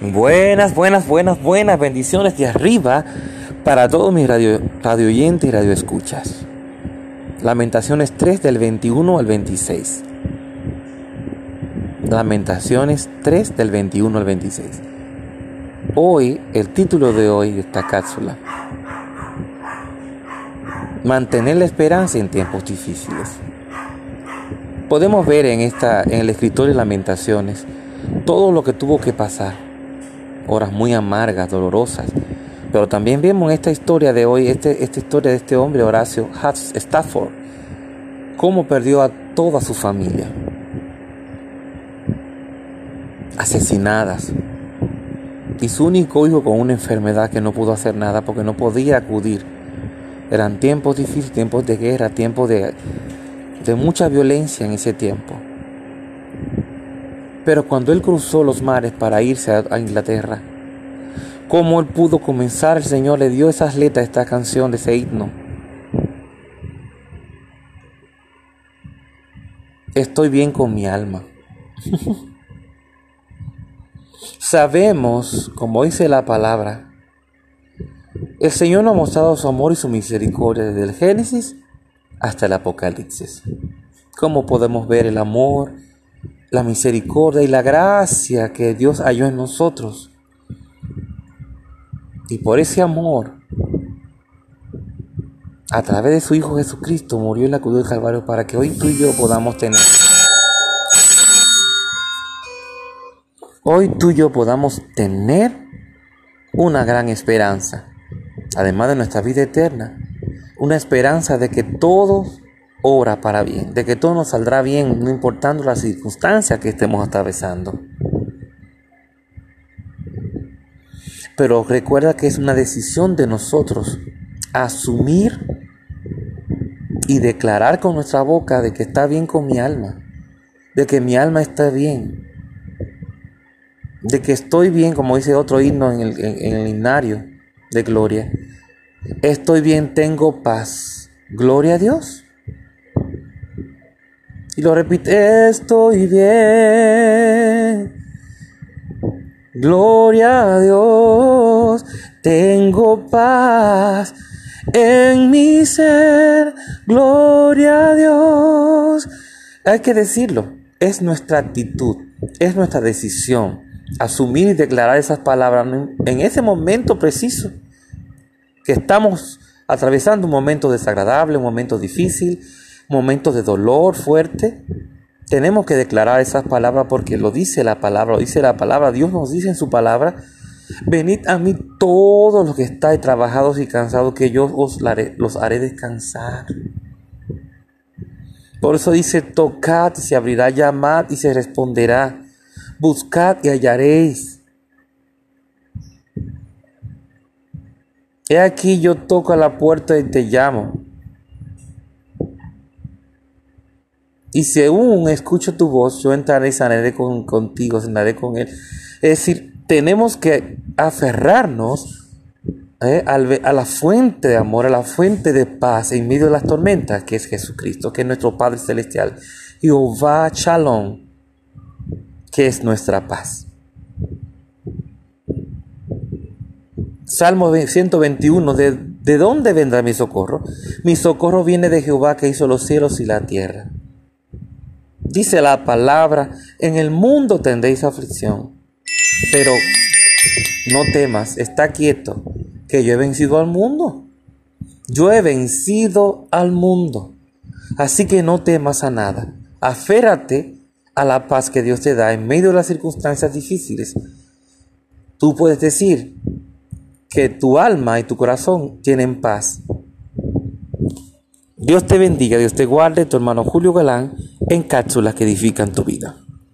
Buenas, buenas, buenas, buenas bendiciones de arriba para todos mis radio, radio oyentes y radio escuchas. Lamentaciones 3 del 21 al 26. Lamentaciones 3 del 21 al 26. Hoy, el título de hoy de esta cápsula. Mantener la esperanza en tiempos difíciles. Podemos ver en, esta, en el escritor de Lamentaciones todo lo que tuvo que pasar horas muy amargas, dolorosas. Pero también vemos en esta historia de hoy, este, esta historia de este hombre, Horacio Hutz Stafford, cómo perdió a toda su familia, asesinadas, y su único hijo con una enfermedad que no pudo hacer nada porque no podía acudir. Eran tiempos difíciles, tiempos de guerra, tiempos de, de mucha violencia en ese tiempo. Pero cuando él cruzó los mares para irse a, Inglaterra, ¿cómo él pudo comenzar? El Señor le dio esas letras, esta canción, de ese himno. Estoy bien con mi alma. Sabemos, como dice la palabra, el Señor nos ha mostrado su amor y su misericordia desde el Génesis hasta el Apocalipsis. ¿Cómo podemos ver el amor la misericordia y la gracia que Dios halló en nosotros. Y por ese amor, a través de su Hijo Jesucristo, murió en la cruz del Calvario para que hoy tú y yo podamos tener. Hoy tú y yo podamos tener una gran esperanza, además de nuestra vida eterna, una esperanza de que todos obra para bien, de que todo nos saldrá bien, no importando las circunstancias que estemos atravesando. Pero recuerda que es una decisión de nosotros asumir y declarar con nuestra boca de que está bien con mi alma, de que mi alma está bien, de que estoy bien, como dice otro himno en el, en el himnario de gloria. Estoy bien, tengo paz. Gloria a Dios. Y lo repite, estoy bien. Gloria a Dios, tengo paz en mi ser. Gloria a Dios. Hay que decirlo, es nuestra actitud, es nuestra decisión asumir y declarar esas palabras en ese momento preciso que estamos atravesando un momento desagradable, un momento difícil, momentos de dolor fuerte, tenemos que declarar esas palabras porque lo dice la palabra, lo dice la palabra, Dios nos dice en su palabra, venid a mí todos los que estáis trabajados y cansados, que yo os los haré descansar. Por eso dice, tocad y se abrirá, llamad y se responderá, buscad y hallaréis. He aquí yo toco a la puerta y te llamo. Y si aún escucho tu voz, yo entraré y sanaré con, contigo, sanaré con él. Es decir, tenemos que aferrarnos eh, a la fuente de amor, a la fuente de paz en medio de las tormentas, que es Jesucristo, que es nuestro Padre Celestial. Jehová Shalom, que es nuestra paz. Salmo 121, ¿de, ¿de dónde vendrá mi socorro? Mi socorro viene de Jehová que hizo los cielos y la tierra. Dice la palabra, en el mundo tendréis aflicción, pero no temas, está quieto, que yo he vencido al mundo. Yo he vencido al mundo. Así que no temas a nada. Aférrate a la paz que Dios te da en medio de las circunstancias difíciles. Tú puedes decir que tu alma y tu corazón tienen paz. Dios te bendiga, Dios te guarde, tu hermano Julio Galán en cápsulas que edifican tu vida.